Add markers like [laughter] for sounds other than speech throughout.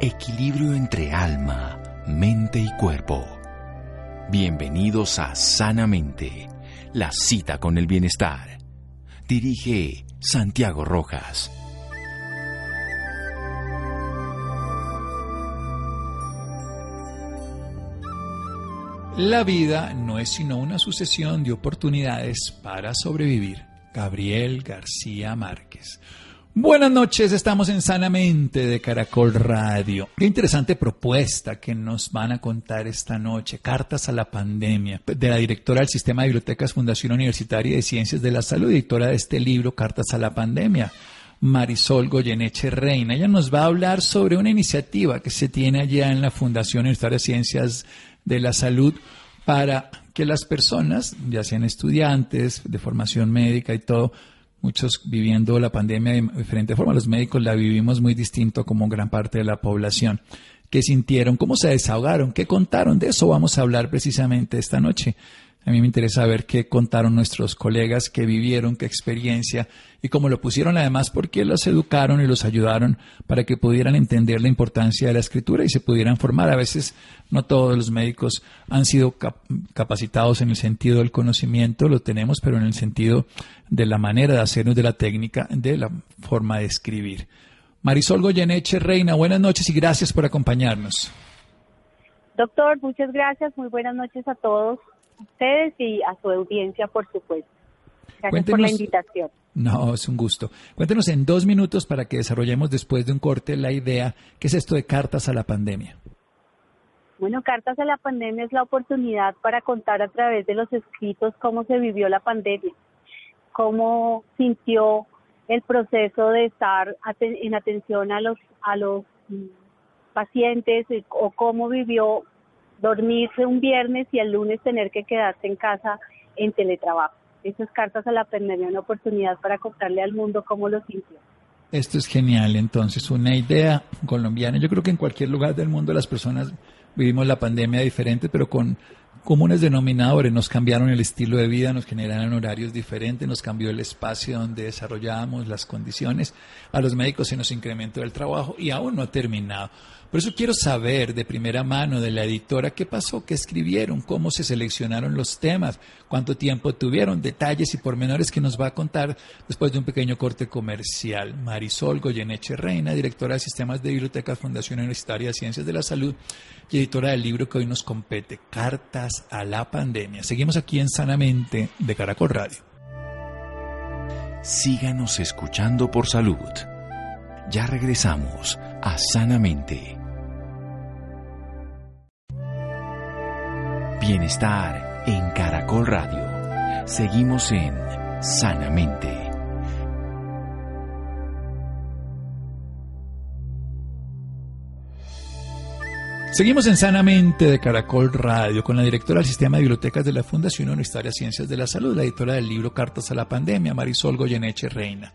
Equilibrio entre alma, mente y cuerpo. Bienvenidos a Sanamente, la cita con el bienestar. Dirige Santiago Rojas. La vida no es sino una sucesión de oportunidades para sobrevivir. Gabriel García Márquez. Buenas noches, estamos en Sanamente de Caracol Radio. Qué interesante propuesta que nos van a contar esta noche. Cartas a la pandemia, de la directora del Sistema de Bibliotecas Fundación Universitaria de Ciencias de la Salud, editora de este libro, Cartas a la Pandemia. Marisol Goyeneche Reina. Ella nos va a hablar sobre una iniciativa que se tiene allá en la Fundación Universitaria de Ciencias de la Salud para que las personas, ya sean estudiantes de formación médica y todo, muchos viviendo la pandemia de diferente forma, los médicos la vivimos muy distinto como gran parte de la población. ¿Qué sintieron? ¿Cómo se desahogaron? ¿Qué contaron? De eso vamos a hablar precisamente esta noche. A mí me interesa ver qué contaron nuestros colegas, qué vivieron, qué experiencia y cómo lo pusieron además porque los educaron y los ayudaron para que pudieran entender la importancia de la escritura y se pudieran formar. A veces no todos los médicos han sido capacitados en el sentido del conocimiento, lo tenemos, pero en el sentido de la manera de hacernos, de la técnica, de la forma de escribir. Marisol Goyeneche Reina, buenas noches y gracias por acompañarnos. Doctor, muchas gracias, muy buenas noches a todos ustedes y a su audiencia, por supuesto. Gracias por la invitación. No, es un gusto. Cuéntenos en dos minutos para que desarrollemos después de un corte la idea, ¿qué es esto de cartas a la pandemia? Bueno, Cartas a la Pandemia es la oportunidad para contar a través de los escritos cómo se vivió la pandemia, cómo sintió el proceso de estar en atención a los, a los mm, pacientes o cómo vivió dormirse un viernes y el lunes tener que quedarse en casa en teletrabajo. Esas cartas a la pandemia, una oportunidad para contarle al mundo cómo lo sintió. Esto es genial, entonces, una idea colombiana. Yo creo que en cualquier lugar del mundo las personas vivimos la pandemia diferente, pero con comunes denominadores. Nos cambiaron el estilo de vida, nos generaron horarios diferentes, nos cambió el espacio donde desarrollábamos las condiciones. A los médicos se nos incrementó el trabajo y aún no ha terminado. Por eso quiero saber de primera mano de la editora qué pasó, qué escribieron, cómo se seleccionaron los temas, cuánto tiempo tuvieron, detalles y pormenores que nos va a contar después de un pequeño corte comercial. Marisol Goyeneche Reina, directora de Sistemas de Bibliotecas Fundación Universitaria de Ciencias de la Salud y editora del libro que hoy nos compete, Cartas a la Pandemia. Seguimos aquí en Sanamente de Caracol Radio. Síganos escuchando por salud. Ya regresamos a Sanamente. Bienestar en Caracol Radio. Seguimos en Sanamente. Seguimos en Sanamente de Caracol Radio con la directora del Sistema de Bibliotecas de la Fundación Universitaria Ciencias de la Salud, la editora del libro Cartas a la Pandemia, Marisol Goyeneche Reina.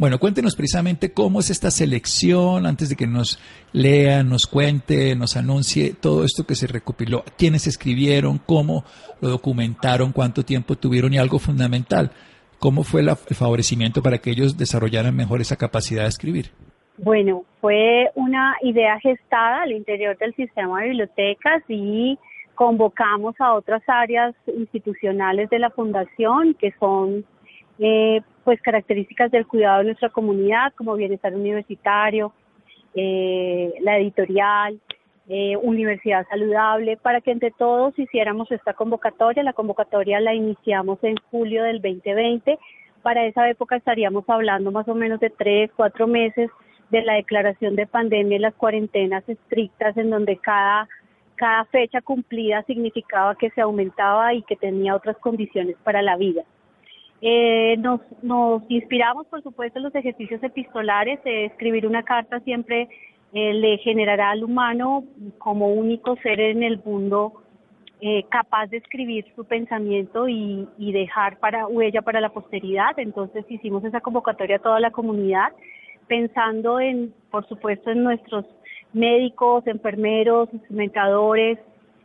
Bueno, cuéntenos precisamente cómo es esta selección, antes de que nos lea, nos cuente, nos anuncie todo esto que se recopiló, quiénes escribieron, cómo lo documentaron, cuánto tiempo tuvieron y algo fundamental, cómo fue el favorecimiento para que ellos desarrollaran mejor esa capacidad de escribir. Bueno, fue una idea gestada al interior del sistema de bibliotecas y convocamos a otras áreas institucionales de la fundación que son eh, pues características del cuidado de nuestra comunidad como bienestar universitario, eh, la editorial, eh, universidad saludable, para que entre todos hiciéramos esta convocatoria. La convocatoria la iniciamos en julio del 2020. Para esa época estaríamos hablando más o menos de tres, cuatro meses de la declaración de pandemia y las cuarentenas estrictas en donde cada, cada fecha cumplida significaba que se aumentaba y que tenía otras condiciones para la vida. Eh, nos, nos inspiramos, por supuesto, en los ejercicios epistolares. escribir una carta siempre eh, le generará al humano como único ser en el mundo eh, capaz de escribir su pensamiento y, y dejar para huella para la posteridad. Entonces hicimos esa convocatoria a toda la comunidad pensando en, por supuesto, en nuestros médicos, enfermeros, instrumentadores,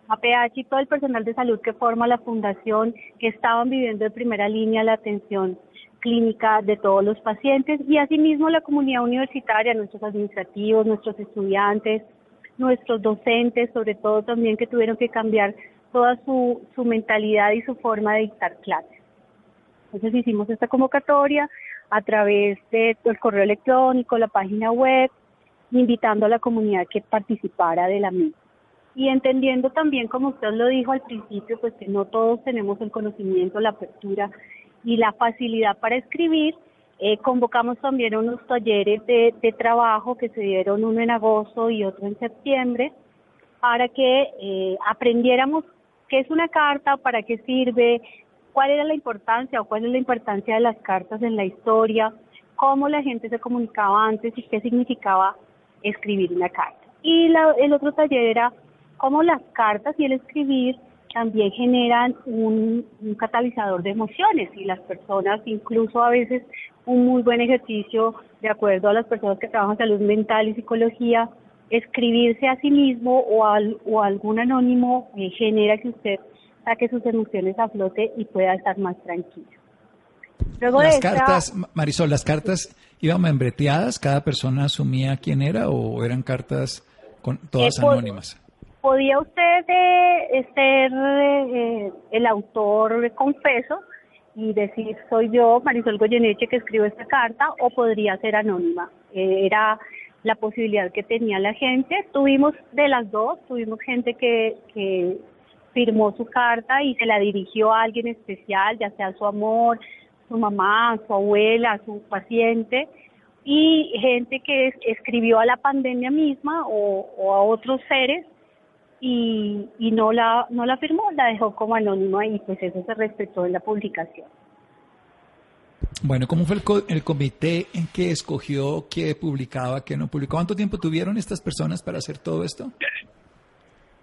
APH y todo el personal de salud que forma la fundación, que estaban viviendo de primera línea la atención clínica de todos los pacientes y asimismo la comunidad universitaria, nuestros administrativos, nuestros estudiantes, nuestros docentes, sobre todo también que tuvieron que cambiar toda su, su mentalidad y su forma de dictar clases. Entonces hicimos esta convocatoria a través del correo electrónico, la página web, invitando a la comunidad que participara de la misma. Y entendiendo también, como usted lo dijo al principio, pues que no todos tenemos el conocimiento, la apertura y la facilidad para escribir, eh, convocamos también unos talleres de, trabajo que se dieron uno en agosto y otro en septiembre para que eh, aprendiéramos qué es una carta, para qué sirve, cuál era la importancia o cuál es la importancia de las cartas en la historia, cómo la gente se comunicaba antes y qué significaba escribir una carta. Y la, el otro taller era cómo las cartas y el escribir también generan un, un, catalizador de emociones y las personas, incluso a veces un muy buen ejercicio, de acuerdo a las personas que trabajan salud mental y psicología, escribirse a sí mismo o, al, o algún anónimo eh, genera que usted saque sus emociones a flote y pueda estar más tranquilo. Luego las cartas, Marisol, las cartas iban membreteadas, cada persona asumía quién era o eran cartas con todas eh, anónimas. Podía usted eh, ser eh, el autor confeso y decir soy yo, Marisol Goyeneche, que escribo esta carta, o podría ser anónima. Eh, era la posibilidad que tenía la gente. Tuvimos de las dos, tuvimos gente que, que firmó su carta y se la dirigió a alguien especial, ya sea su amor, su mamá, su abuela, su paciente, y gente que escribió a la pandemia misma o, o a otros seres y, y, no la no la firmó, la dejó como anónima y pues eso se respetó en la publicación. Bueno, ¿cómo fue el, co el comité en que escogió qué publicaba, qué no publicó? ¿Cuánto tiempo tuvieron estas personas para hacer todo esto?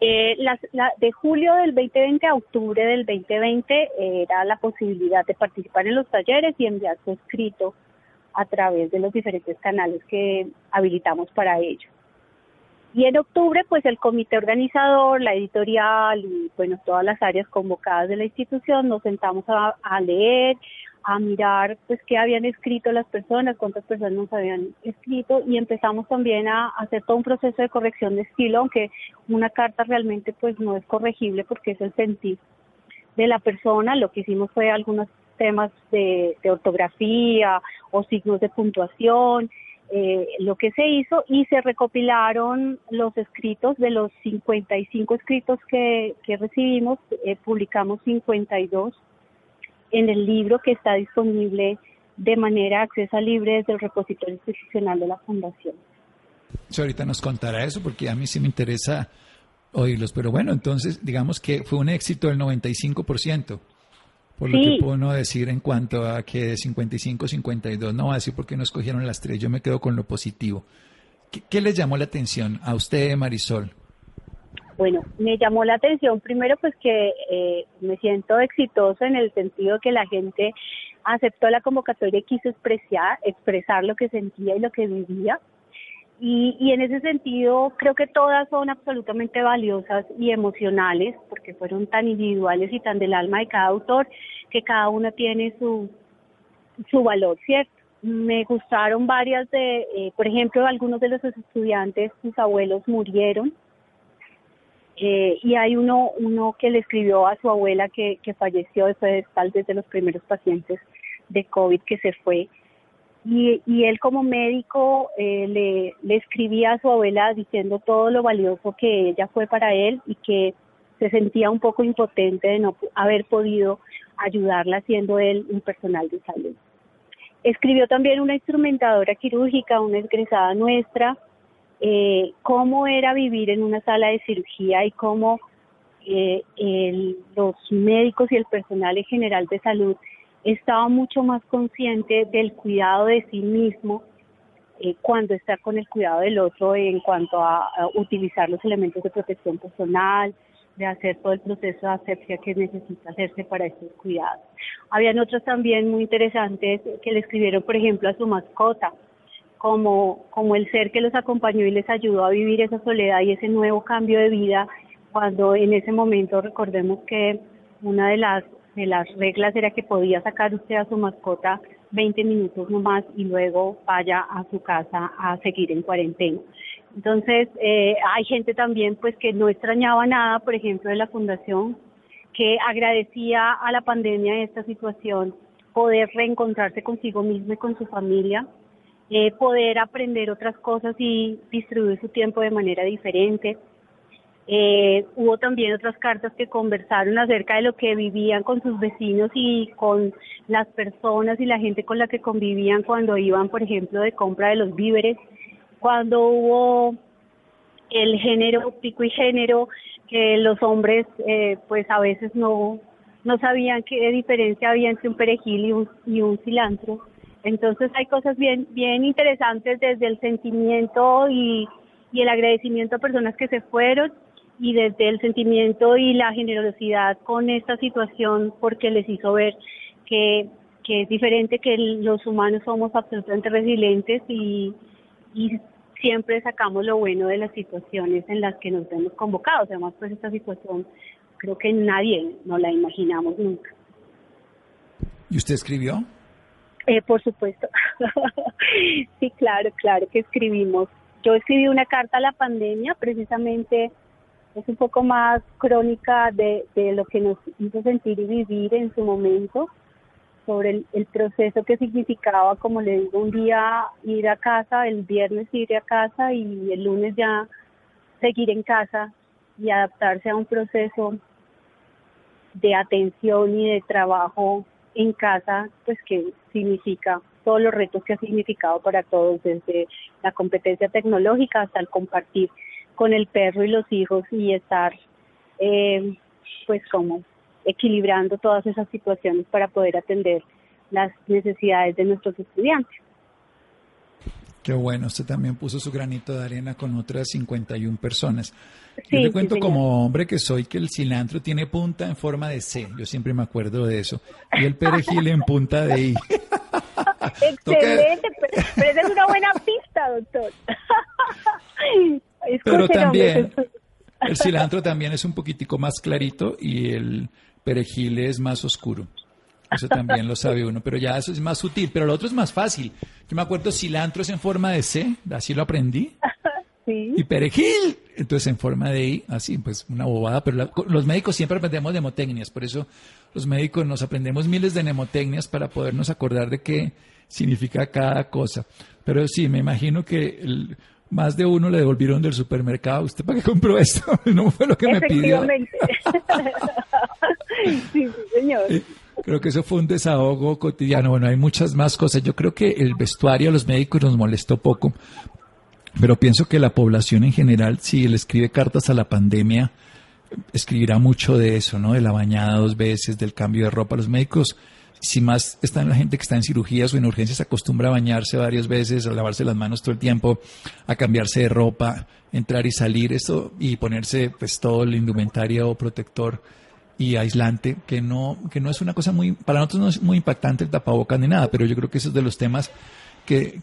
Eh, la, la, de julio del 2020 a octubre del 2020 era la posibilidad de participar en los talleres y enviar su escrito a través de los diferentes canales que habilitamos para ello. Y en octubre, pues el comité organizador, la editorial y bueno, todas las áreas convocadas de la institución nos sentamos a, leer, a mirar pues qué habían escrito las personas, cuántas personas nos habían escrito y empezamos también a hacer todo un proceso de corrección de estilo, aunque una carta realmente pues no es corregible porque es el sentir de la persona. Lo que hicimos fue algunos temas de, de ortografía o signos de puntuación, eh, lo que se hizo y se recopilaron los escritos de los 55 escritos que, que recibimos, eh, publicamos 52 en el libro que está disponible de manera acceso libre desde el repositorio institucional de la Fundación. Sí, ahorita nos contará eso porque a mí sí me interesa oírlos, pero bueno, entonces digamos que fue un éxito del 95%, por lo que puedo no decir en cuanto a que de 55 52, no voy a decir por qué no escogieron las tres, yo me quedo con lo positivo. ¿Qué, qué les llamó la atención a usted, Marisol? Bueno, me llamó la atención primero pues que eh, me siento exitoso en el sentido que la gente aceptó la convocatoria y quiso expresar, expresar lo que sentía y lo que vivía. Y, y en ese sentido creo que todas son absolutamente valiosas y emocionales porque fueron tan individuales y tan del alma de cada autor que cada una tiene su, su valor, ¿cierto? Me gustaron varias de, eh, por ejemplo, algunos de los estudiantes, sus abuelos murieron eh, y hay uno, uno que le escribió a su abuela que, que falleció después tal vez de los primeros pacientes de COVID que se fue. Y, y él como médico eh, le, escribía a su abuela diciendo todo lo valioso que ella fue para él y que se sentía un poco impotente de no haber podido ayudarla siendo él un personal de salud. Escribió también una instrumentadora quirúrgica, una egresada nuestra, eh, cómo era vivir en una sala de cirugía y cómo eh, el, los médicos y el personal en general de salud estaba mucho más consciente del cuidado de sí mismo eh, cuando está con el cuidado del otro en cuanto a, utilizar los elementos de protección personal, de hacer todo el proceso de asepsia que necesita hacerse para estos cuidados. Habían otros también muy interesantes que le escribieron, por ejemplo, a su mascota, como, como el ser que los acompañó y les ayudó a vivir esa soledad y ese nuevo cambio de vida, cuando en ese momento recordemos que una de las, de las reglas era que podía sacar usted a su mascota 20 minutos nomás y luego vaya a su casa a seguir en cuarentena. Entonces, eh, hay gente también pues que no extrañaba nada, por ejemplo, de la fundación, que agradecía a la pandemia esta situación poder reencontrarse consigo mismo y con su familia, eh, poder aprender otras cosas y distribuir su tiempo de manera diferente. Eh, hubo también otras cartas que conversaron acerca de lo que vivían con sus vecinos y con las personas y la gente con la que convivían cuando iban, por ejemplo, de compra de los víveres, cuando hubo el género, pico y género, que los hombres eh, pues a veces no, no sabían qué diferencia había entre un perejil y un, y un cilantro. Entonces hay cosas bien, bien interesantes desde el sentimiento y, y el agradecimiento a personas que se fueron y desde el sentimiento y la generosidad con esta situación porque les hizo ver que, que es diferente, que los humanos somos absolutamente resilientes y, y siempre sacamos lo bueno de las situaciones en las que nos vemos convocados. Además, pues esta situación creo que nadie nos la imaginamos nunca. ¿Y usted escribió? Eh, por supuesto. [laughs] sí, claro, claro que escribimos. Yo escribí una carta a la pandemia, precisamente es un poco más crónica de, de lo que nos hizo sentir y vivir en su momento, sobre el, el, proceso que significaba, como le digo, un día ir a casa, el viernes ir a casa y el lunes ya seguir en casa y adaptarse a un proceso de atención y de trabajo en casa, pues que significa todos los retos que ha significado para todos, desde la competencia tecnológica hasta el compartir con el perro y los hijos y estar, eh, pues como equilibrando todas esas situaciones para poder atender las necesidades de nuestros estudiantes. Qué bueno, usted también puso su granito de arena con otras 51 personas. Yo le cuento como hombre que soy que el cilantro tiene punta en forma de C, yo siempre me acuerdo de eso, y el perejil en punta de I. [laughs] Excelente, pero, esa es una buena pista, doctor. [laughs] pero también, [laughs] el cilantro también es un poquitico más clarito y el perejil es más oscuro. Eso también lo sabe uno, pero ya eso es más sutil. Pero lo otro es más fácil. Yo me acuerdo, cilantro es en forma de C, así lo aprendí. [laughs] Sí. Y perejil, entonces en forma de I, así, pues una bobada. Pero los médicos siempre aprendemos mnemotecnias, por eso los médicos nos aprendemos miles de mnemotecnias para podernos acordar de qué significa cada cosa. Pero sí, me imagino que el, más de uno le devolvieron del supermercado. ¿Usted para qué compró esto? [laughs] No fue lo que me pidió. [laughs] sí, señor. Eh, creo que eso fue un desahogo cotidiano. Bueno, hay muchas más cosas. Yo creo que el vestuario a los médicos nos molestó poco, pero pienso que la población en general, si le escribe cartas a la pandemia, escribirá mucho de eso, ¿no? De la bañada dos veces, del cambio de ropa. Los médicos, si más están la gente que está en cirugías o en urgencias, se acostumbra a bañarse varias veces, a lavarse las manos todo el tiempo, a cambiarse de ropa, entrar y salir, esto, y ponerse pues todo el indumentario protector y aislante, que no, que no es una cosa muy, para nosotros no es muy impactante el tapabocas ni nada, pero yo creo que eso es de los temas que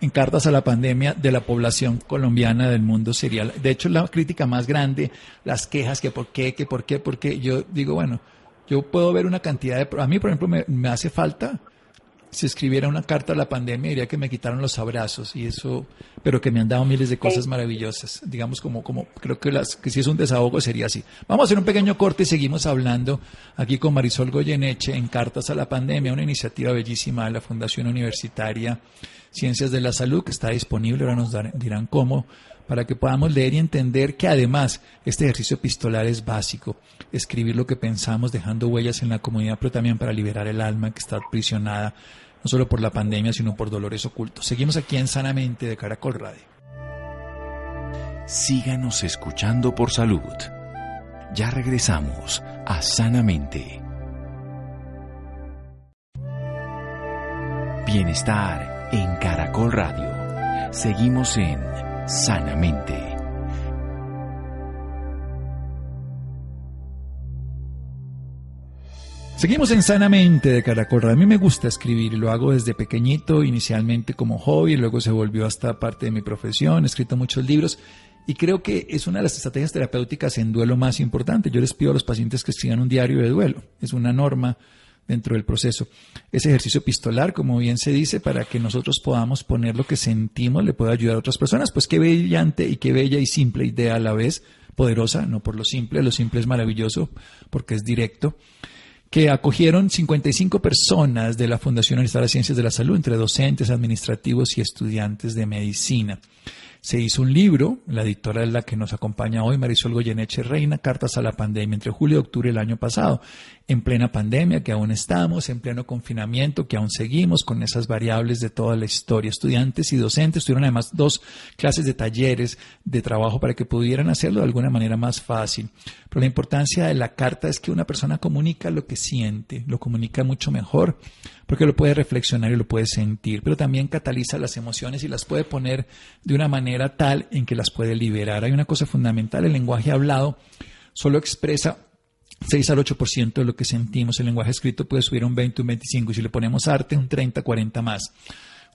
en cartas a la pandemia de la población colombiana del mundo sería, de hecho la crítica más grande, las quejas que por qué, que por qué, porque yo digo, bueno, yo puedo ver una cantidad de, a mí por ejemplo me, me hace falta si escribiera una carta a la pandemia diría que me quitaron los abrazos y eso, pero que me han dado miles de cosas maravillosas. Digamos como, como creo que las, que si es un desahogo sería así. Vamos a hacer un pequeño corte y seguimos hablando aquí con Marisol Goyeneche en Cartas a la Pandemia, una iniciativa bellísima de la Fundación Universitaria Ciencias de la Salud que está disponible, ahora nos dirán cómo para que podamos leer y entender que además este ejercicio epistolar es básico, escribir lo que pensamos dejando huellas en la comunidad, pero también para liberar el alma que está aprisionada no solo por la pandemia, sino por dolores ocultos. Seguimos aquí en Sanamente de Caracol Radio. Síganos escuchando por salud. Ya regresamos a Sanamente. Bienestar en Caracol Radio. Seguimos en Sanamente. Seguimos en Sanamente de Caracol. A mí me gusta escribir lo hago desde pequeñito, inicialmente como hobby, luego se volvió hasta parte de mi profesión, he escrito muchos libros y creo que es una de las estrategias terapéuticas en duelo más importante. Yo les pido a los pacientes que escriban un diario de duelo. Es una norma dentro del proceso. Ese ejercicio epistolar, como bien se dice, para que nosotros podamos poner lo que sentimos, le pueda ayudar a otras personas. Pues qué brillante y qué bella y simple idea a la vez, poderosa, no por lo simple, lo simple es maravilloso porque es directo que acogieron 55 personas de la Fundación Universidad de Ciencias de la Salud, entre docentes, administrativos y estudiantes de medicina. Se hizo un libro, la editora es la que nos acompaña hoy, Marisol Goyeneche Reina, Cartas a la Pandemia, entre julio y octubre del año pasado, en plena pandemia que aún estamos, en pleno confinamiento que aún seguimos con esas variables de toda la historia. Estudiantes y docentes tuvieron además dos clases de talleres de trabajo para que pudieran hacerlo de alguna manera más fácil. Pero la importancia de la carta es que una persona comunica lo que siente, lo comunica mucho mejor porque lo puede reflexionar y lo puede sentir, pero también cataliza las emociones y las puede poner de una manera tal en que las puede liberar. Hay una cosa fundamental, el lenguaje hablado solo expresa 6 al 8% de lo que sentimos. El lenguaje escrito puede subir un 20, un 25 y si le ponemos arte un 30, 40 más.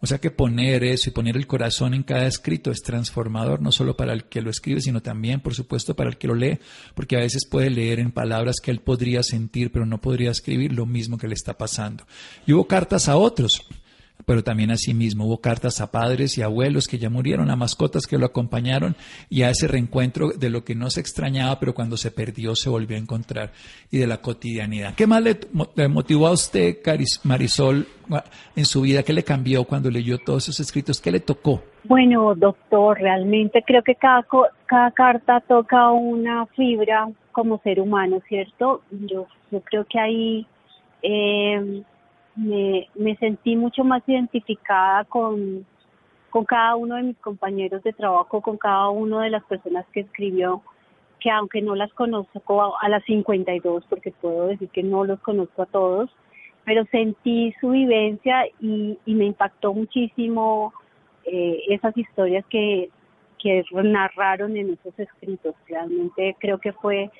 O sea que poner eso y poner el corazón en cada escrito es transformador, no solo para el que lo escribe, sino también, por supuesto, para el que lo lee, porque a veces puede leer en palabras que él podría sentir, pero no podría escribir lo mismo que le está pasando. Y hubo cartas a otros pero también asimismo hubo cartas a padres y abuelos que ya murieron, a mascotas que lo acompañaron y a ese reencuentro de lo que no se extrañaba, pero cuando se perdió se volvió a encontrar y de la cotidianidad. ¿Qué más le, motivó a usted, Marisol, en su vida? ¿Qué le cambió cuando leyó todos esos escritos? ¿Qué le tocó? Bueno, doctor, realmente creo que cada, cada carta toca una fibra como ser humano, ¿cierto? Yo, yo creo que ahí... Eh, me, me sentí mucho más identificada con, con cada uno de mis compañeros de trabajo, con cada una de las personas que escribió, que aunque no las conozco a, las 52, porque puedo decir que no los conozco a todos, pero sentí su vivencia y, y me impactó muchísimo eh, esas historias que, que narraron en esos escritos. Realmente creo que fue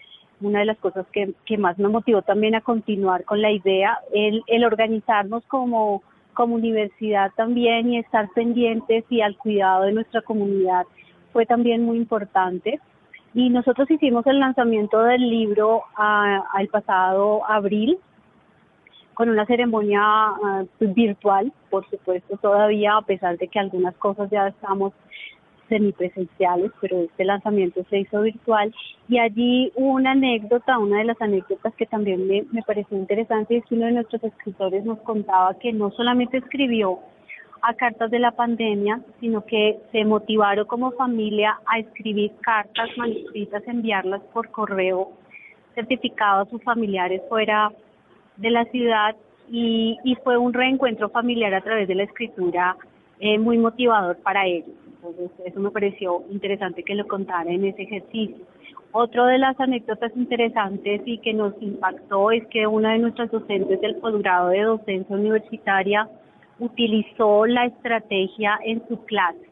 una de las cosas que, más me motivó también a continuar con la idea, el, el organizarnos como, como universidad también y estar pendientes y al cuidado de nuestra comunidad fue también muy importante. Y nosotros hicimos el lanzamiento del libro al pasado abril con una ceremonia ah, virtual, por supuesto, todavía, a pesar de que algunas cosas ya estamos semipresenciales, pero este lanzamiento se hizo virtual y allí hubo una anécdota, una de las anécdotas que también me, me pareció interesante es que uno de nuestros escritores nos contaba que no solamente escribió a cartas de la pandemia, sino que se motivaron como familia a escribir cartas manuscritas, enviarlas por correo certificado a sus familiares fuera de la ciudad y, y fue un reencuentro familiar a través de la escritura eh, muy motivador para ellos. Entonces, eso me pareció interesante que lo contara en ese ejercicio. Otro de las anécdotas interesantes y que nos impactó es que una de nuestras docentes del posgrado de docencia universitaria utilizó la estrategia en su clase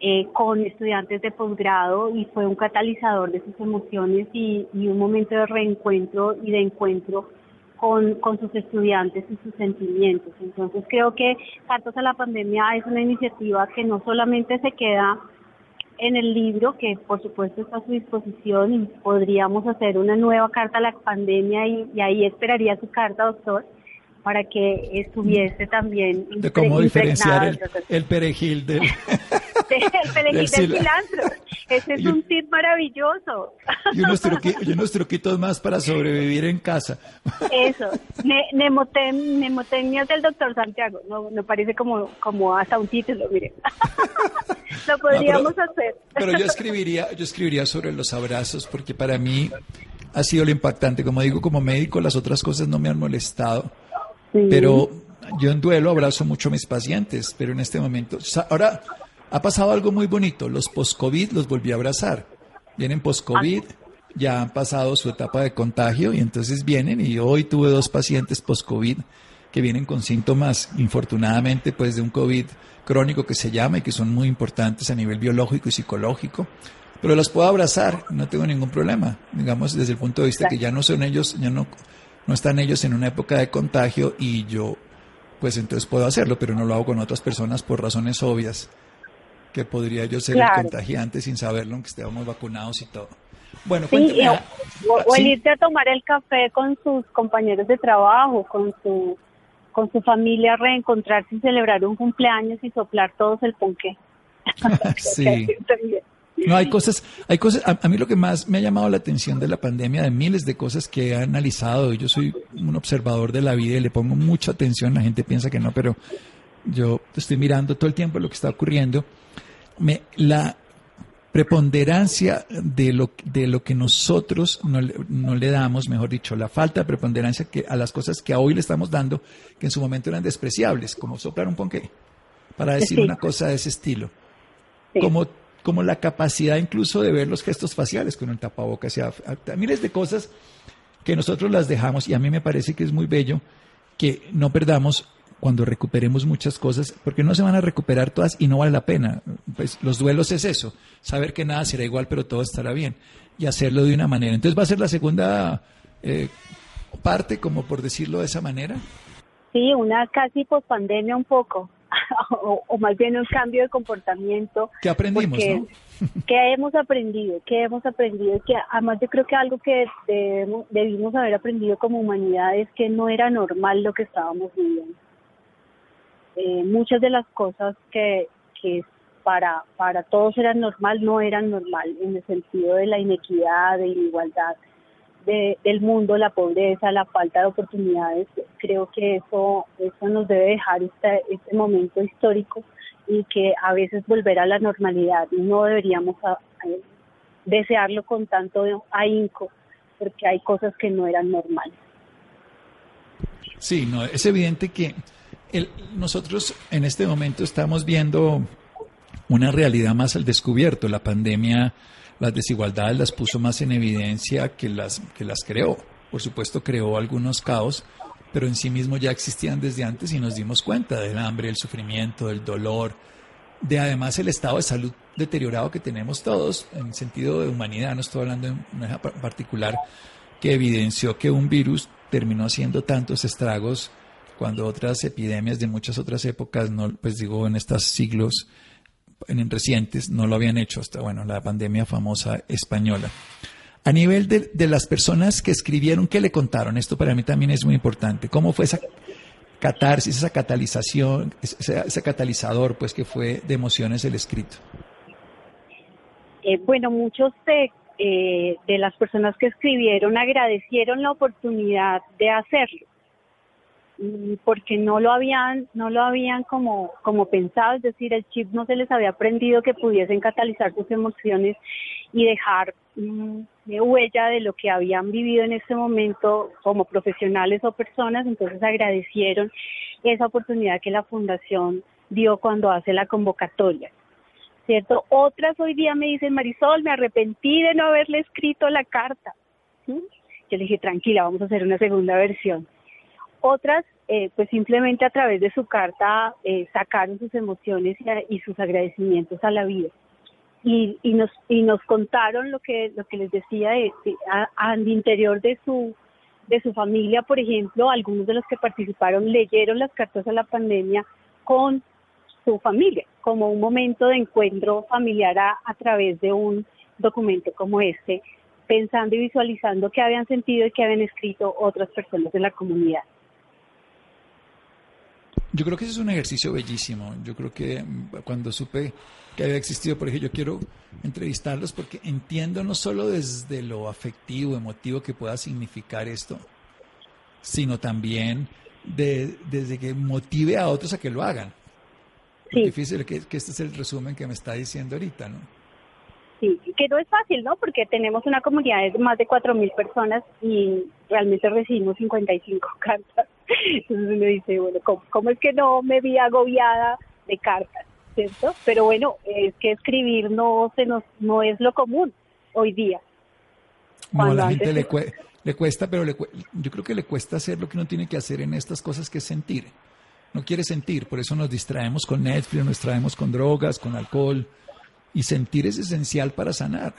eh, con estudiantes de posgrado y fue un catalizador de sus emociones y, y un momento de reencuentro y de encuentro con, con sus estudiantes y sus sentimientos. Entonces creo que Cartas a la Pandemia es una iniciativa que no solamente se queda en el libro, que por supuesto está a su disposición y podríamos hacer una nueva carta a la pandemia y, y ahí esperaría su carta, doctor, para que estuviese también de cómo diferenciar el, el, perejil del, [laughs] el [laughs] perejil del, cilantro. Ese es un tip maravilloso. Y unos, [laughs] y unos, truquitos más para sobrevivir en casa. Eso, ne nemotecnias del doctor Santiago. No, me parece como, como hasta un título, mire. Lo podríamos hacer. Pero yo escribiría, yo escribiría sobre los abrazos, porque para mí ha sido lo impactante. Como digo, como médico, las otras cosas no me han molestado pero yo en duelo abrazo mucho a mis pacientes, pero en este momento, ahora ha pasado algo muy bonito, los post-COVID los volví a abrazar. Vienen post-COVID, ya han pasado su etapa de contagio y entonces vienen y hoy tuve dos pacientes post-COVID que vienen con síntomas, infortunadamente, pues de un COVID crónico que se llama y que son muy importantes a nivel biológico y psicológico. Pero los puedo abrazar, no tengo ningún problema, digamos, desde el punto de vista que ya no son ellos, ya no no están ellos en una época de contagio y yo, pues entonces puedo hacerlo, pero no lo hago con otras personas por razones obvias, que podría yo ser el contagiante sin saberlo, aunque estemos vacunados y todo. Bueno, sí, o, el irte a tomar el café con sus compañeros de trabajo, con su con su familia, reencontrarse y celebrar un cumpleaños y soplar todos el ponqué. [laughs] [laughs] sí. No, hay cosas, hay cosas, a, mí lo que más me ha llamado la atención de la pandemia, de miles de cosas que he analizado, yo soy un observador de la vida y le pongo mucha atención, la gente piensa que no, pero yo estoy mirando todo el tiempo lo que está ocurriendo. Me, la preponderancia de lo, de lo que nosotros no le, no le damos, mejor dicho, la falta de preponderancia que, a las cosas que hoy le estamos dando, que en su momento eran despreciables, como soplar un ponqué, para decir una cosa de ese estilo. Como como la capacidad incluso de ver los gestos faciales con el tapabocas, o miles de cosas que nosotros las dejamos y a mí me parece que es muy bello que no perdamos cuando recuperemos muchas cosas, porque no se van a recuperar todas y no vale la pena. Pues los duelos es eso, saber que nada será igual, pero todo estará bien, y hacerlo de una manera. Entonces va a ser la segunda eh, parte, como por decirlo de esa manera. Sí, una casi pospandemia un poco. [laughs] o, más bien un cambio de comportamiento. ¿Qué aprendimos? ¿no? [laughs] ¿Qué hemos aprendido? ¿Qué hemos aprendido? Que además yo creo que algo que debimos, haber aprendido como humanidad es que no era normal lo que estábamos viviendo. Eh, muchas de las cosas que, que para, para todos eran normal no eran normal en el sentido de la inequidad, de la igualdad del mundo, la pobreza, la falta de oportunidades, creo que eso, eso nos debe dejar este, este momento histórico y que a veces volver a la normalidad no deberíamos desearlo con tanto ahínco porque hay cosas que no eran normales. Sí, no, es evidente que el, nosotros en este momento estamos viendo una realidad más al descubierto. La pandemia las desigualdades las puso más en evidencia que las, que las creó. Por supuesto, creó algunos caos, pero en sí mismo ya existían desde antes y nos dimos cuenta del hambre, el sufrimiento, del dolor, de además el estado de salud deteriorado que tenemos todos, en sentido de humanidad, no estoy hablando de una particular, que evidenció que un virus terminó haciendo tantos estragos cuando otras epidemias de muchas otras épocas, no, pues digo, en estos siglos, en recientes no lo habían hecho hasta, bueno, la pandemia famosa española. A nivel de, de, las personas que escribieron, ¿qué le contaron? Esto para mí también es muy importante. ¿Cómo fue esa catarsis, esa catalización, ese, catalizador, pues, que fue de emociones el escrito? Eh, bueno, muchos de, eh, de las personas que escribieron agradecieron la oportunidad de hacerlo porque no lo habían no lo habían como como pensado es decir el chip no se les había aprendido que pudiesen catalizar sus emociones y dejar mm, huella de lo que habían vivido en ese momento como profesionales o personas. Entonces agradecieron esa oportunidad que la fundación dio cuando hace la convocatoria cierto otras hoy día me dicen Marisol me arrepentí de no haberle escrito la carta yo le dije tranquila vamos a hacer una segunda versión otras, eh, pues simplemente a través de su carta eh, sacaron sus emociones y, sus agradecimientos a la vida. Y, y, nos y nos contaron lo que lo que les decía de, al interior de su de su familia por ejemplo algunos de los que participaron leyeron las cartas a la pandemia con su familia como un momento de encuentro familiar a, a través de un documento como este pensando y visualizando qué habían sentido y qué habían escrito otras personas de la comunidad. Yo creo que ese es un ejercicio bellísimo. Yo creo que mm, cuando supe que había existido, por ejemplo, yo quiero entrevistarlos porque entiendo no solo desde lo afectivo, emotivo que pueda significar esto, sino también de, desde que motive a otros a que lo hagan. Sí. Difícil que, que este es el resumen que me está diciendo ahorita, ¿no? Sí, que no es fácil, ¿no? Porque tenemos una comunidad de más de 4.000 personas y realmente recibimos 55 [laughs] cartas. Entonces uno dice, bueno, ¿cómo, es que no me vi agobiada de cartas? ¿Cierto? Pero bueno, es que escribir no, se nos, no es lo común hoy día. No, a la gente le, le, cuesta, pero le, yo creo que le cuesta hacer lo que uno tiene que hacer en estas cosas que es sentir. No quiere sentir, por eso nos distraemos con Netflix, nos distraemos con drogas, con alcohol y sentir es esencial para sanar.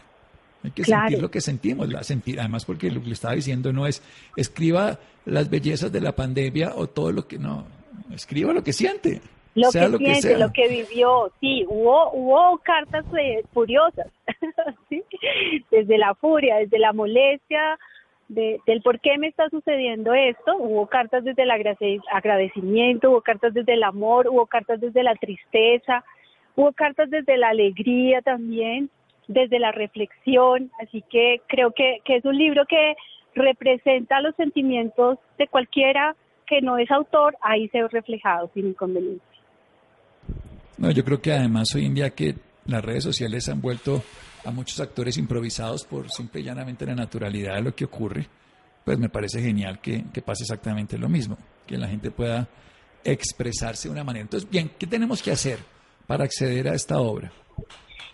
Hay que sentir lo que sentimos, la sentir, además porque lo que le estaba diciendo no es escriba las bellezas de la pandemia o todo lo que no, escriba lo que siente. lo que siente, lo que vivió. Sí, hubo, hubo cartas furiosas, [laughs] desde la furia, desde la molestia, del por qué me está sucediendo esto. Hubo cartas desde el agradecimiento, hubo cartas desde el amor, hubo cartas desde la tristeza, hubo cartas desde la alegría también, desde la reflexión. Así que creo que, que es un libro que representa los sentimientos de cualquiera que no es autor, ahí se ve reflejado sin inconveniente. No, yo creo que además hoy en día que las redes sociales han vuelto a muchos actores improvisados por simple y llanamente la naturalidad de lo que ocurre, pues me parece genial que, que pase exactamente lo mismo, que la gente pueda expresarse de una manera. Entonces, bien, ¿qué tenemos que hacer para acceder a esta obra?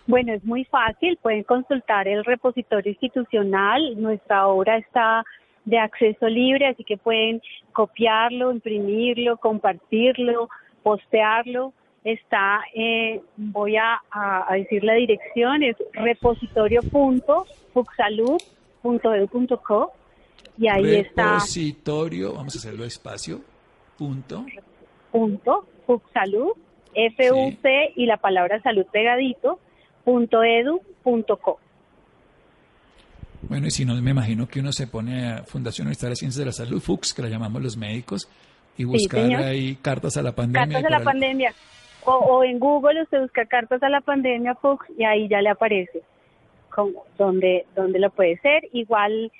Bueno, es muy fácil, pueden consultar el repositorio institucional, nuestra obra está de acceso libre, así que pueden copiarlo, imprimirlo, compartirlo, postearlo está, eh, voy a, decir la dirección, es repositorio.fuxsalud.edu.co y ahí está. Repositorio, vamos a hacerlo espacio, punto. Punto, F-U-C y la palabra salud pegadito, punto edu, punto co. Bueno, y si no, me imagino que uno se pone a Fundación Universitaria de Ciencias de la Salud, FUX, que la llamamos los médicos, y buscar ahí cartas a la pandemia. Cartas a la pandemia. O, en Google usted busca cartas a la pandemia Fox y ahí ya le aparece como donde, donde lo puede ser. Igual,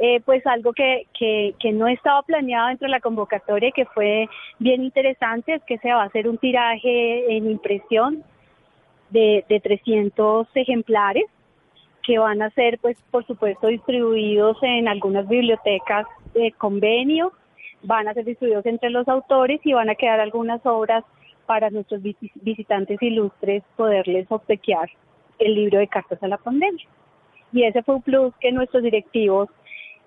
eh, pues algo que, que, que no estaba planeado dentro de la convocatoria que fue bien interesante es que se va a hacer un tiraje en impresión de, de 300 ejemplares que van a ser, pues, por supuesto, distribuidos en algunas bibliotecas de convenio, van a ser distribuidos entre los autores y van a quedar algunas obras para nuestros visitantes ilustres poderles obsequiar el libro de cartas a la pandemia. Y ese fue un plus que nuestros directivos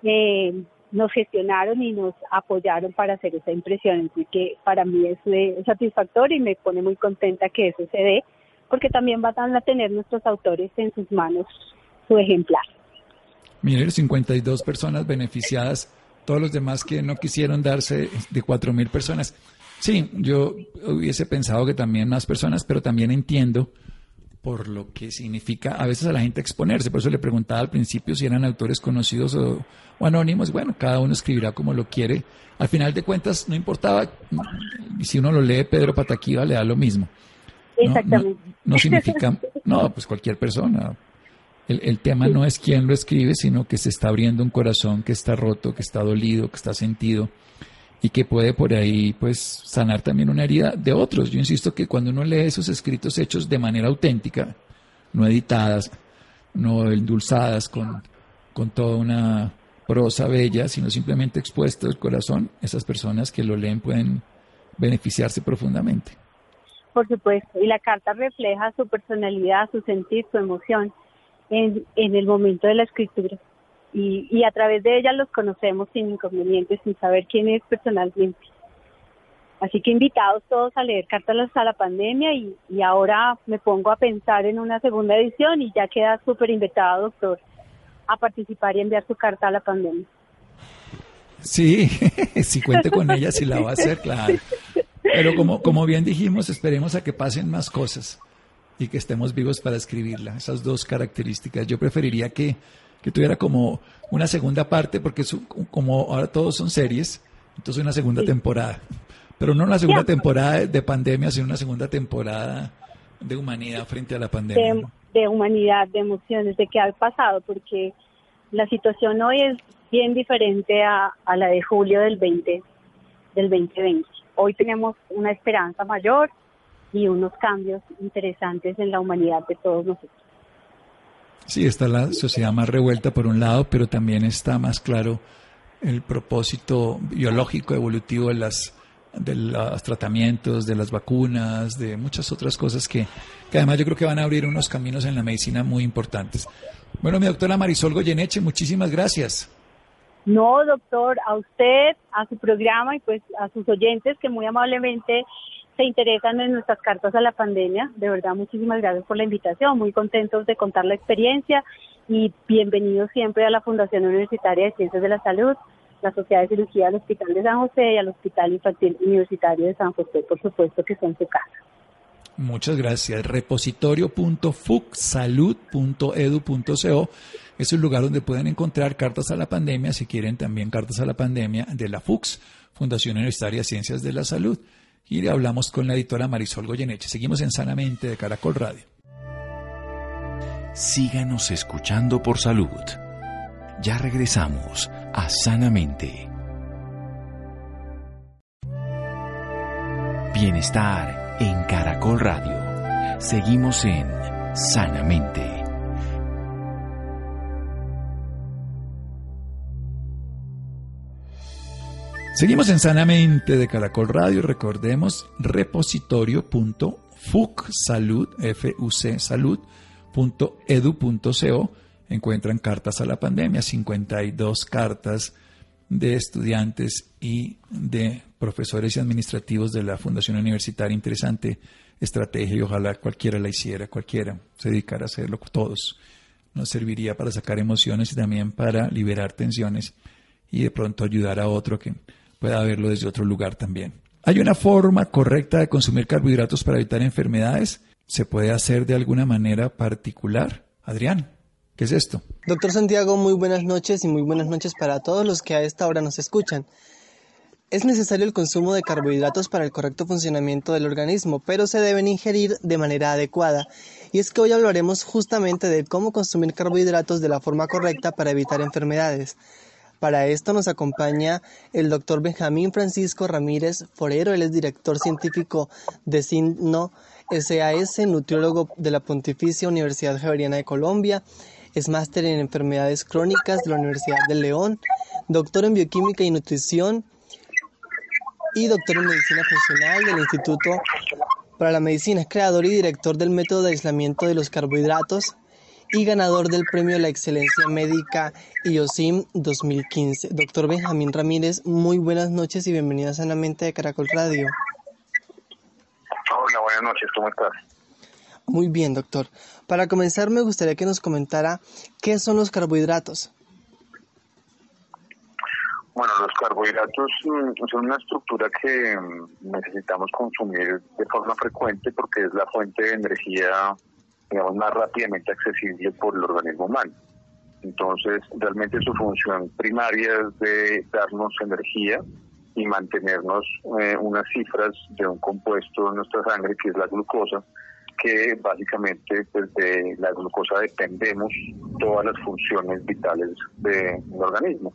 eh, nos gestionaron y nos apoyaron para hacer esa impresión. Así que para mí es satisfactorio y me pone muy contenta que eso se dé, porque también van a tener nuestros autores en sus manos su ejemplar. Mire, 52 personas beneficiadas, todos los demás que no quisieron darse de 4.000 personas. Sí, yo hubiese pensado que también más personas, pero también entiendo por lo que significa a veces a la gente exponerse. Por eso le preguntaba al principio si eran autores conocidos o, anónimos. Bueno, cada uno escribirá como lo quiere. Al final de cuentas, no importaba si uno lo lee Pedro Pataquiva, le da lo mismo. Exactamente. No, significa, [laughs] no, pues cualquier persona. El, el, tema no es quién lo escribe, sino que se está abriendo un corazón que está roto, que está dolido, que está sentido y que puede por ahí pues sanar también una herida de otros. Yo insisto que cuando uno lee esos escritos hechos de manera auténtica, no editadas, no endulzadas con, con toda una prosa bella, sino simplemente expuesto el corazón, esas personas que lo leen pueden beneficiarse profundamente. Por supuesto, y la carta refleja su personalidad, su sentir, su emoción en, en el momento de la escritura y, a través de ella los conocemos sin inconvenientes, sin saber quién es personalmente. Así que invitados todos a leer Cartas a la Pandemia y, y ahora me pongo a pensar en una segunda edición y ya queda súper invitado, doctor, a participar y enviar su carta a la pandemia. Sí, [laughs] si cuente con ella, si la va a hacer, claro. Pero como, como bien dijimos, esperemos a que pasen más cosas y que estemos vivos para escribirla. Esas dos características. Yo preferiría que que tuviera como una segunda parte, porque como ahora todos son series, entonces una segunda temporada. Pero no una segunda temporada de pandemia, sino una segunda temporada de humanidad frente a la pandemia. De, humanidad, de emociones, de qué ha pasado, porque la situación hoy es bien diferente a, a la de julio del 20, del 2020. Hoy tenemos una esperanza mayor y unos cambios interesantes en la humanidad de todos nosotros. Sí, está la sociedad más revuelta por un lado, pero también está más claro el propósito biológico, evolutivo de las de los tratamientos, de las vacunas, de muchas otras cosas que, que además yo creo que van a abrir unos caminos en la medicina muy importantes. Bueno, mi doctora Marisol Goyeneche, muchísimas gracias. No, doctor, a usted, a su programa y pues a sus oyentes que muy amablemente se interesan en nuestras cartas a la pandemia. De verdad, muchísimas gracias por la invitación. Muy contentos de contar la experiencia y bienvenidos siempre a la Fundación Universitaria de Ciencias de la Salud la Sociedad de Cirugía del Hospital de San José y al Hospital Infantil Universitario de San José, por supuesto que son su casa. Muchas gracias. Repositorio.fucsalud.edu.co es un lugar donde pueden encontrar cartas a la pandemia, si quieren también cartas a la pandemia de la FUX, Fundación Universitaria de Ciencias de la Salud. Y le hablamos con la editora Marisol Goyeneche. Seguimos en Sanamente de Caracol Radio. Síganos escuchando por salud. Ya regresamos a Sanamente. Bienestar en Caracol Radio. Seguimos en Sanamente. Seguimos en Sanamente de Caracol Radio. Recordemos repositorio.fucsalud, f u c salud.edu.co. Encuentran cartas a la pandemia, 52 cartas de estudiantes y de profesores y administrativos de la Fundación Universitaria. Interesante estrategia y ojalá cualquiera la hiciera, cualquiera se dedicara a hacerlo, todos. Nos serviría para sacar emociones y también para liberar tensiones y de pronto ayudar a otro que pueda verlo desde otro lugar también. ¿Hay una forma correcta de consumir carbohidratos para evitar enfermedades? ¿Se puede hacer de alguna manera particular? Adrián, ¿qué es esto? Doctor Santiago, muy buenas noches y muy buenas noches para todos los que a esta hora nos escuchan. Es necesario el consumo de carbohidratos para el correcto funcionamiento del organismo, pero se deben ingerir de manera adecuada. Y es que hoy hablaremos justamente de cómo consumir carbohidratos de la forma correcta para evitar enfermedades. Para esto nos acompaña el doctor Benjamín Francisco Ramírez Forero, él es director científico de SINO SAS, nutriólogo de la Pontificia Universidad Javeriana de Colombia, es máster en enfermedades crónicas de la Universidad de León, doctor en bioquímica y nutrición y doctor en medicina funcional del Instituto para la Medicina, es creador y director del método de aislamiento de los carbohidratos y ganador del Premio a la Excelencia Médica IOSIM 2015. Doctor Benjamín Ramírez, muy buenas noches y bienvenido a Sanamente de Caracol Radio. Hola, buenas noches, ¿cómo estás? Muy bien, doctor. Para comenzar, me gustaría que nos comentara qué son los carbohidratos. Bueno, los carbohidratos mm, son una estructura que mm, necesitamos consumir de forma frecuente porque es la fuente de energía digamos, más rápidamente accesible por el organismo humano. Entonces, realmente su función primaria es de darnos energía y mantenernos eh, unas cifras de un compuesto en nuestra sangre que es la glucosa, que básicamente pues, de la glucosa dependemos todas las funciones vitales del organismo.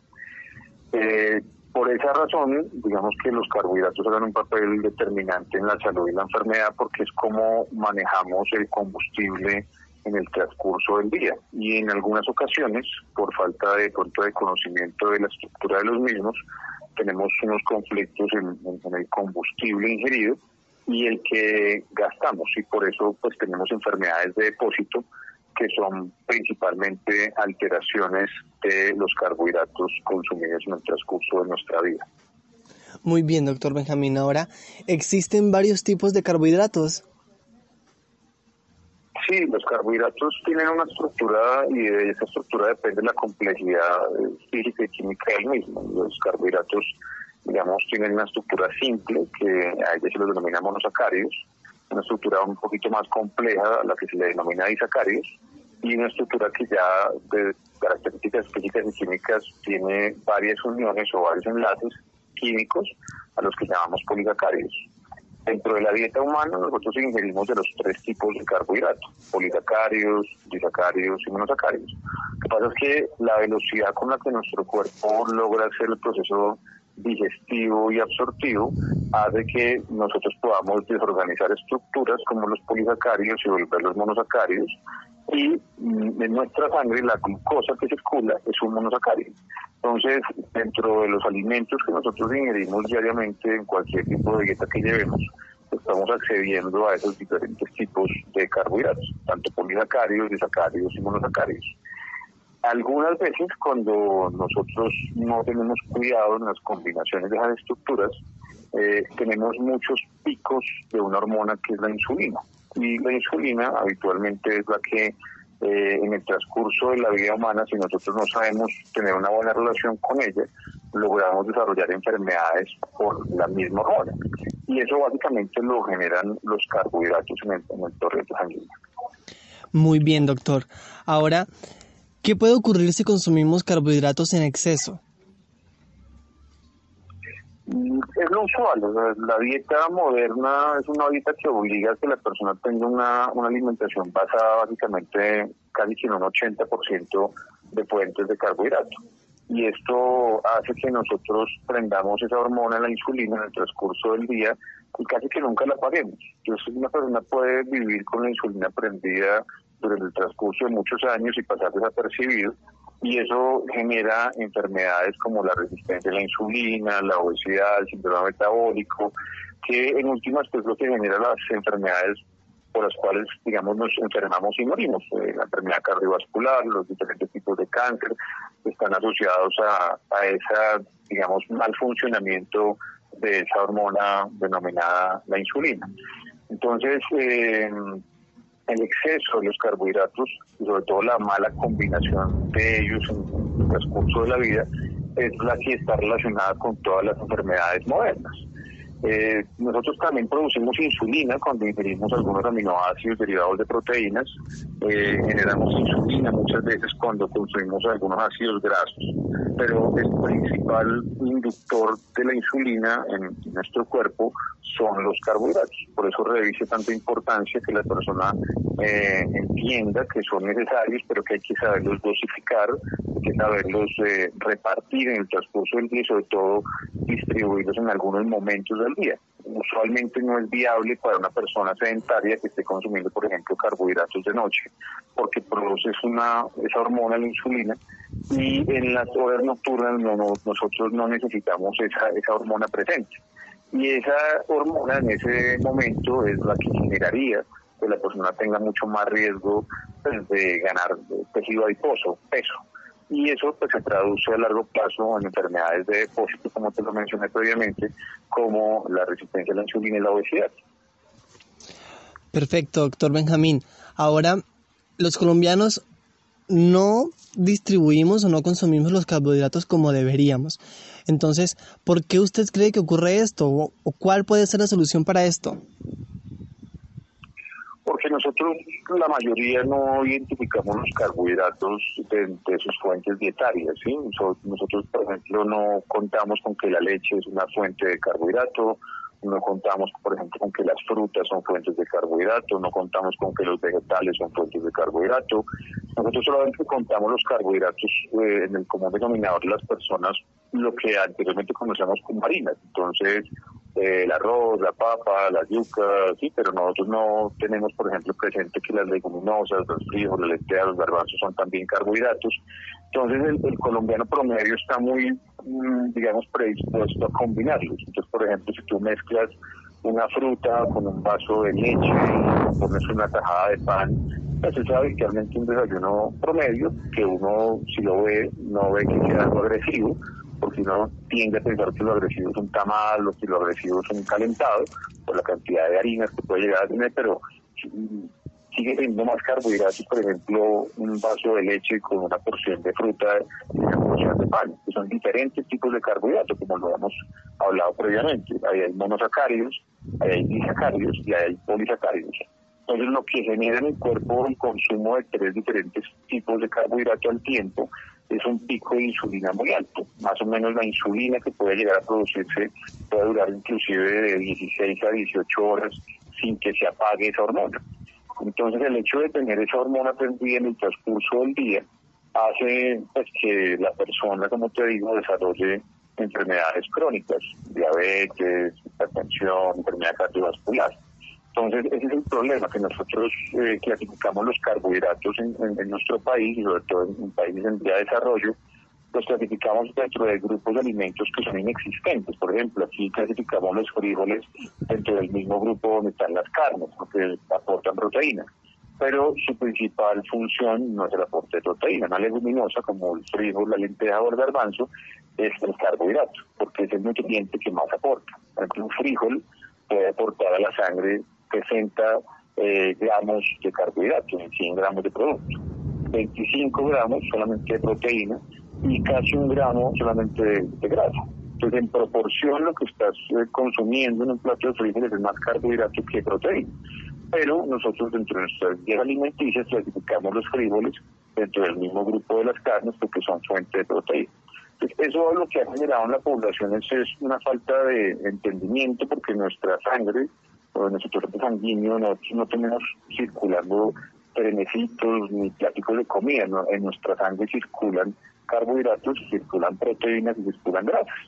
Eh, por esa razón, digamos que los carbohidratos juegan un papel determinante en la salud y la enfermedad porque es como manejamos el combustible en el transcurso del día. Y en algunas ocasiones, por falta de pronto de conocimiento de la estructura de los mismos, tenemos unos conflictos en, en el combustible ingerido y el que gastamos y por eso pues tenemos enfermedades de depósito que son principalmente alteraciones de los carbohidratos consumidos en el transcurso de nuestra vida. Muy bien, doctor Benjamín. Ahora, ¿existen varios tipos de carbohidratos? Sí, los carbohidratos tienen una estructura y de esa estructura depende la complejidad eh, física y química del mismo. Los carbohidratos, digamos, tienen una estructura simple que a ellos se los denomina monosacáridos, una estructura un poquito más compleja la que se le denomina disacáridos y una estructura que ya de características físicas y químicas tiene varias uniones o varios enlaces químicos a los que llamamos polisacáridos. Dentro de la dieta humana nosotros ingerimos de los tres tipos de carbohidratos, polisacáridos, disacáridos y monosacáridos. Lo que pasa es que la velocidad con la que nuestro cuerpo logra hacer el proceso digestivo y absortivo hace que nosotros podamos desorganizar estructuras como los polisacáridos y volverlos monosacáridos y mm, en nuestra sangre la glucosa que circula es un monosacárido. Entonces, dentro de los alimentos que nosotros ingerimos diariamente en cualquier tipo de dieta que llevemos, estamos accediendo a esos diferentes tipos de carbohidratos, tanto polisacáridos, disacáridos y monosacáridos. Algunas veces cuando nosotros no tenemos cuidado en las combinaciones de esas estructuras, eh, tenemos muchos picos de una hormona que es la insulina. Y la insulina habitualmente es la que eh, en el transcurso de la vida humana, si nosotros no sabemos tener una buena relación con ella, logramos desarrollar enfermedades por la misma hormona. Y eso básicamente lo generan los carbohidratos en el, en el torrente sanguíneo. Muy bien, doctor. Ahora, ¿qué puede ocurrir si consumimos carbohidratos en exceso? Es lo usual, la dieta moderna es una dieta que obliga a que la persona tenga una, una alimentación basada básicamente casi en un 80% de fuentes de carbohidratos y esto hace que nosotros prendamos esa hormona, la insulina, en el transcurso del día y casi que nunca la paguemos. Entonces una persona puede vivir con la insulina prendida durante el transcurso de muchos años y pasar desapercibido y eso genera enfermedades como la resistencia a la insulina, la obesidad, el síndrome metabólico, que en últimas pues lo que genera las enfermedades por las cuales, digamos, nos enfermamos y morimos. Eh, la enfermedad cardiovascular, los diferentes tipos de cáncer están asociados a, a ese, digamos, mal funcionamiento de esa hormona denominada la insulina. Entonces, eh, el exceso de los carbohidratos, y sobre todo la mala combinación de ellos en el transcurso de la vida, es la que está relacionada con todas las enfermedades modernas. Eh, nosotros también producimos insulina cuando ingerimos algunos aminoácidos derivados de proteínas. Eh, generamos insulina muchas veces cuando consumimos algunos ácidos grasos. Pero el principal inductor de la insulina en nuestro cuerpo son los carbohidratos. Por eso revise tanta importancia que la persona eh, entienda que son necesarios, pero que hay que saberlos dosificar, hay que saberlos eh, repartir en el transcurso del día y sobre todo distribuirlos en algunos momentos día. Usualmente no es viable para una persona sedentaria que esté consumiendo, por ejemplo, carbohidratos de noche, porque produce una, esa hormona, la insulina, y en las horas nocturnas nosotros no necesitamos esa, esa hormona presente. Y esa hormona en ese momento es la que generaría que la persona tenga mucho más riesgo pues, de ganar tejido adiposo, peso. Y eso pues se traduce a largo plazo en enfermedades de depósito, como te lo mencioné previamente, como la resistencia a la insulina y la obesidad. Perfecto, doctor Benjamín. Ahora, los colombianos no distribuimos o no consumimos los carbohidratos como deberíamos. Entonces, ¿por qué usted cree que ocurre esto? ¿O, cuál puede ser la solución para esto? Porque nosotros, la mayoría, no identificamos los carbohidratos de, sus fuentes dietarias. ¿sí? Nosotros, por ejemplo, no contamos con que la leche es una fuente de carbohidrato, no contamos, por ejemplo, con que las frutas son fuentes de carbohidrato, no contamos con que los vegetales son fuentes de carbohidrato. Nosotros solamente contamos los carbohidratos eh, en el común denominador de las personas, lo que anteriormente conocíamos como harinas. Entonces, eh, el arroz, la papa, la yuca, sí, pero nosotros no tenemos, por ejemplo, presente que las leguminosas, los frijoles, las lentejas, los garbanzos son también carbohidratos. Entonces, el colombiano promedio está muy Mm, digamos, predispuesto a combinarlos. Entonces, por ejemplo, si tú mezclas una fruta con un vaso de leche y pones una tajada de pan, pues es habitualmente un desayuno promedio que uno, si lo ve, no ve que sea algo agresivo, porque uno tiende a pensar que lo agresivo es un tamal o que lo agresivo es un por la cantidad de harinas que puede llegar a tener, pero sigue teniendo más carbohidratos, por ejemplo, un vaso de leche con una porción de fruta y una porción de pan, que son diferentes tipos de carbohidratos, como lo hemos hablado previamente. Ahí hay monosacáridos, ahí hay disacáridos y ahí hay polisacáridos. Entonces, lo que genera en el cuerpo el consumo de tres diferentes tipos de carbohidratos al tiempo es un pico de insulina muy alto. Más o menos la insulina que puede llegar a producirse puede durar inclusive de 16 a 18 horas sin que se apague esa hormona. Entonces el hecho de tener esa hormona prendida en el transcurso del día hace pues, que la persona, como te digo, desarrolle enfermedades crónicas, diabetes, hipertensión, enfermedad cardiovascular. Entonces, ese es el problema, que nosotros eh, clasificamos los carbohidratos en, nuestro país, y sobre todo en, países en vía de desarrollo, los clasificamos dentro de grupos de alimentos que son inexistentes. Por ejemplo, aquí clasificamos los frijoles dentro del mismo grupo donde están las carnes, porque aportan proteína. Pero su principal función no es el aporte de proteína. Una leguminosa como el frijol, la lenteja o el garbanzo es el carbohidrato, porque es el nutriente que más aporta. Por ejemplo, un frijol puede aportar a la sangre 60 eh, gramos de carbohidrato en 100 gramos de producto. 25 gramos solamente de proteína y casi un gramo solamente de, grasa. Entonces, en proporción, lo que estás eh, consumiendo en un plato de frijoles es más carbohidrato que proteína. Pero nosotros, dentro de nuestras guías alimenticias, clasificamos los frijoles dentro del mismo grupo de las carnes porque son fuente de proteína. Entonces, eso lo que ha generado en la población es, es una falta de entendimiento porque nuestra sangre o nuestro torrente sanguíneo nosotros no tenemos circulando beneficios ni pláticos de comida. En nuestra sangre circulan carbohidratos, circulan proteínas y circulan grasas.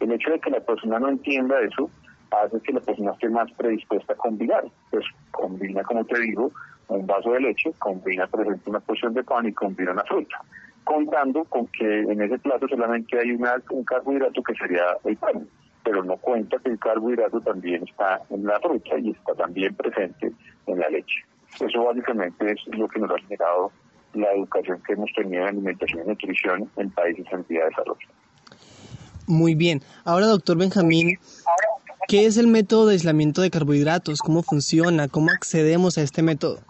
El hecho de que la persona no entienda eso hace que la persona esté más predispuesta a combinar. Pues combina, como te digo, un vaso de leche, combina, por ejemplo, una porción de pan y combina una fruta, contando con que en ese plato solamente hay un carbohidrato que sería el pan, pero no cuenta que el carbohidrato también está en la fruta y está también presente en la leche. Eso básicamente es lo que nos ha generado la educación que hemos tenido en alimentación y nutrición en países en vía de desarrollo. Muy bien. Ahora, doctor Benjamín, ¿qué es el método de aislamiento de carbohidratos? ¿Cómo funciona? ¿Cómo accedemos a este método?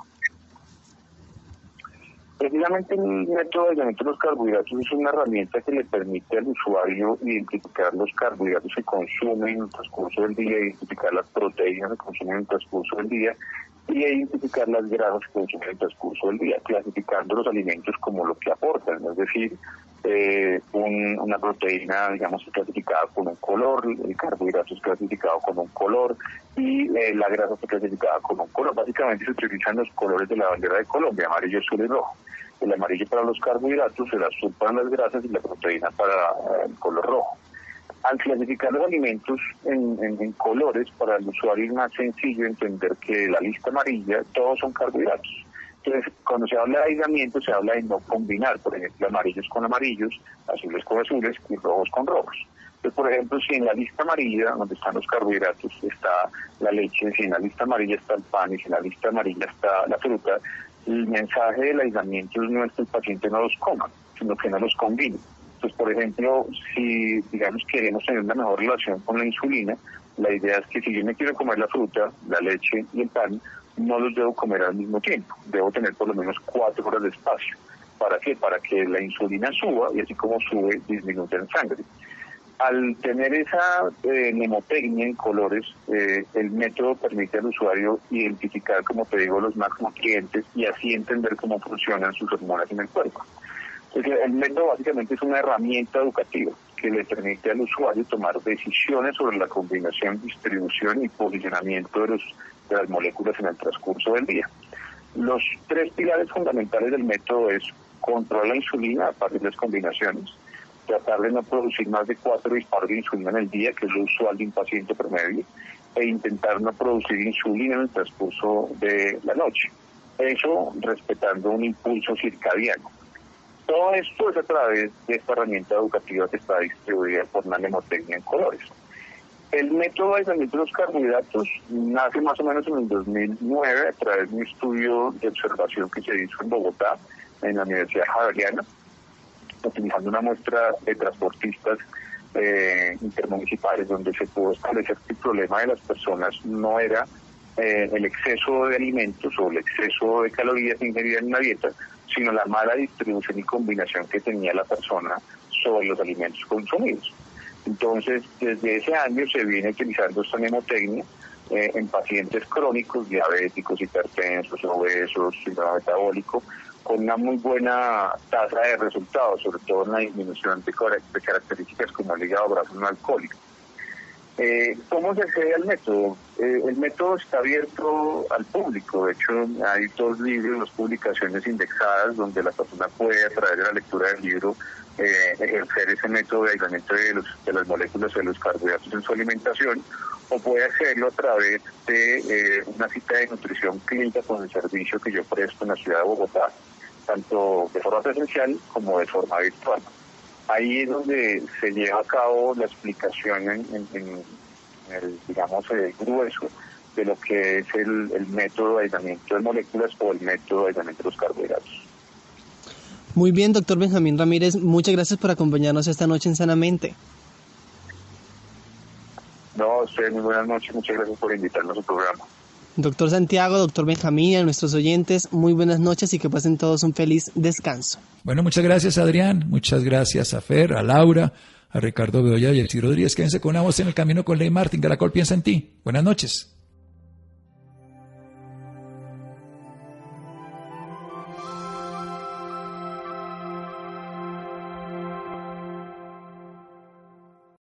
Precisamente el método de aislamiento de los carbohidratos es una herramienta que le permite al usuario identificar los carbohidratos que consume en el transcurso del día, identificar las proteínas que consume en el transcurso del día y identificar las grasas que consumen en el transcurso del día, clasificando los alimentos como lo que aportan, es decir, eh, una proteína, digamos, clasificada con un color, el carbohidrato es clasificado con un color y eh, la grasa es clasificada con un color. Básicamente se utilizan los colores de la bandera de Colombia, amarillo, azul y rojo. El amarillo para los carbohidratos, el azul para las grasas y la proteína para eh, el color rojo. Al clasificar los alimentos en, colores, para el usuario es más sencillo entender que la lista amarilla, todos son carbohidratos. Entonces, cuando se habla de aislamiento, se habla de no combinar, por ejemplo, amarillos con amarillos, azules con azules y rojos con rojos. Entonces, por ejemplo, si en la lista amarilla, donde están los carbohidratos, está la leche, si en la lista amarilla está el pan y si en la lista amarilla está la fruta, el mensaje del aislamiento no es que el paciente no los coma, sino que no los combine. Pues, por ejemplo, si, digamos, queremos tener una mejor relación con la insulina, la idea es que si yo me quiero comer la fruta, la leche y el pan, no los debo comer al mismo tiempo. Debo tener por lo menos cuatro horas de espacio. ¿Para qué? Para que la insulina suba y así como sube, disminuya en sangre. Al tener esa eh, en colores, eh, el método permite al usuario identificar, como te digo, los macronutrientes y así entender cómo funcionan sus hormonas en el cuerpo. El método básicamente es una herramienta educativa que le permite al usuario tomar decisiones sobre la combinación, distribución y posicionamiento de, los, de las moléculas en el transcurso del día. Los tres pilares fundamentales del método es controlar la insulina a partir de las combinaciones, tratar de no producir más de cuatro disparos de insulina en el día, que es lo usual de un paciente promedio, e intentar no producir insulina en el transcurso de la noche. Eso respetando un impulso circadiano. Todo esto es a través de esta herramienta educativa que está distribuida por una mnemotecnia en colores. El método de aislamiento de los carbohidratos nace más o menos en el 2009 a través de un estudio de observación que se hizo en Bogotá, en la Universidad Javeriana, utilizando una muestra de transportistas eh, intermunicipales donde se pudo establecer que el problema de las personas no era eh, el exceso de alimentos o el exceso de calorías ingeridas en una dieta, sino la mala distribución y combinación que tenía la persona sobre los alimentos consumidos. Entonces, desde ese año se viene utilizando esta mnemotecnia eh, en pacientes crónicos, diabéticos, hipertensos, obesos, síndrome metabólico, con una muy buena tasa de resultados, sobre todo en la disminución de, características como el hígado graso no alcohólico. Eh, ¿Cómo se accede al método? Eh, el método está abierto al público. De hecho, hay dos libros, dos publicaciones indexadas donde la persona puede, a través de la lectura del libro, eh, ejercer ese método de aislamiento de, de las moléculas de los carbohidratos en su alimentación, o puede hacerlo a través de eh, una cita de nutrición clínica con el servicio que yo presto en la ciudad de Bogotá, tanto de forma presencial como de forma virtual ahí es donde se lleva a cabo la explicación en, el, digamos, el grueso de lo que es el, método de aislamiento de moléculas o el método de aislamiento de los carbohidratos. Muy bien, doctor Benjamín Ramírez, muchas gracias por acompañarnos esta noche en Sanamente. No, usted muy buenas noches, muchas gracias por invitarnos a su programa. Doctor Santiago, doctor Benjamín, a nuestros oyentes, muy buenas noches y que pasen todos un feliz descanso. Bueno, muchas gracias Adrián, muchas gracias a Fer, a Laura, a Ricardo Beoya y a Rodríguez. Quédense con una voz en el camino con Ley Martín. Caracol piensa en ti. Buenas noches.